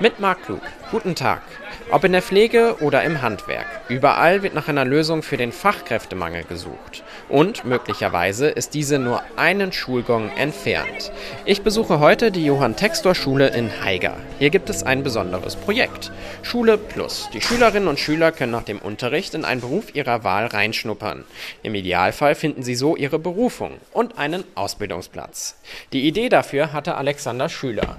Mit Marc Klug. Guten Tag. Ob in der Pflege oder im Handwerk, überall wird nach einer Lösung für den Fachkräftemangel gesucht. Und möglicherweise ist diese nur einen Schulgong entfernt. Ich besuche heute die Johann Textor Schule in Haiger. Hier gibt es ein besonderes Projekt. Schule Plus. Die Schülerinnen und Schüler können nach dem Unterricht in einen Beruf ihrer Wahl reinschnuppern. Im Idealfall finden sie so ihre Berufung und einen Ausbildungsplatz. Die Idee dafür hatte Alexander Schüler.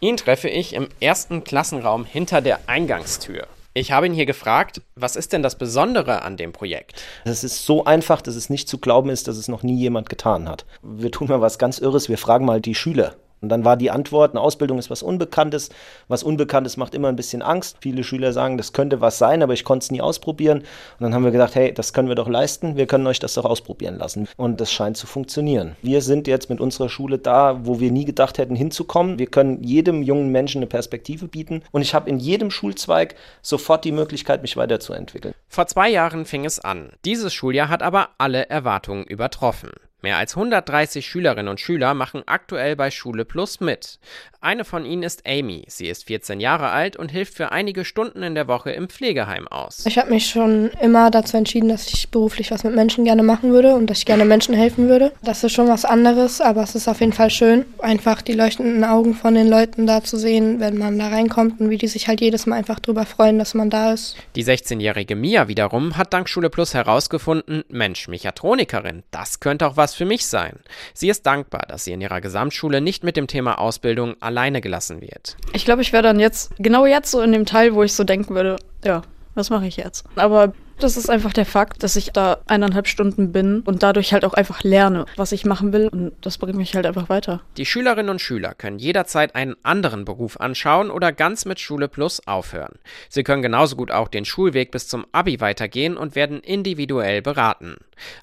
Ihn treffe ich im ersten Klassenraum hinter der Eingangstür. Ich habe ihn hier gefragt, was ist denn das Besondere an dem Projekt? Es ist so einfach, dass es nicht zu glauben ist, dass es noch nie jemand getan hat. Wir tun mal was ganz Irres, wir fragen mal die Schüler. Und dann war die Antwort, eine Ausbildung ist was Unbekanntes. Was Unbekanntes macht immer ein bisschen Angst. Viele Schüler sagen, das könnte was sein, aber ich konnte es nie ausprobieren. Und dann haben wir gedacht, hey, das können wir doch leisten. Wir können euch das doch ausprobieren lassen. Und das scheint zu funktionieren. Wir sind jetzt mit unserer Schule da, wo wir nie gedacht hätten hinzukommen. Wir können jedem jungen Menschen eine Perspektive bieten. Und ich habe in jedem Schulzweig sofort die Möglichkeit, mich weiterzuentwickeln. Vor zwei Jahren fing es an. Dieses Schuljahr hat aber alle Erwartungen übertroffen. Mehr als 130 Schülerinnen und Schüler machen aktuell bei Schule Plus mit. Eine von ihnen ist Amy. Sie ist 14 Jahre alt und hilft für einige Stunden in der Woche im Pflegeheim aus. Ich habe mich schon immer dazu entschieden, dass ich beruflich was mit Menschen gerne machen würde und dass ich gerne Menschen helfen würde. Das ist schon was anderes, aber es ist auf jeden Fall schön, einfach die leuchtenden Augen von den Leuten da zu sehen, wenn man da reinkommt und wie die sich halt jedes Mal einfach drüber freuen, dass man da ist. Die 16-jährige Mia wiederum hat dank Schule Plus herausgefunden, Mensch, Mechatronikerin, das könnte auch was was für mich sein. Sie ist dankbar, dass sie in ihrer Gesamtschule nicht mit dem Thema Ausbildung alleine gelassen wird. Ich glaube, ich wäre dann jetzt, genau jetzt so in dem Teil, wo ich so denken würde, ja, was mache ich jetzt? Aber das ist einfach der Fakt, dass ich da eineinhalb Stunden bin und dadurch halt auch einfach lerne, was ich machen will und das bringt mich halt einfach weiter. Die Schülerinnen und Schüler können jederzeit einen anderen Beruf anschauen oder ganz mit Schule Plus aufhören. Sie können genauso gut auch den Schulweg bis zum Abi weitergehen und werden individuell beraten.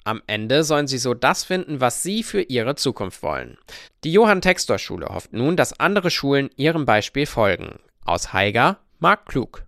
Am Ende sollen sie so das finden, was sie für ihre Zukunft wollen. Die Johann Textor Schule hofft nun, dass andere Schulen ihrem Beispiel folgen. Aus Haiger, Marc Klug.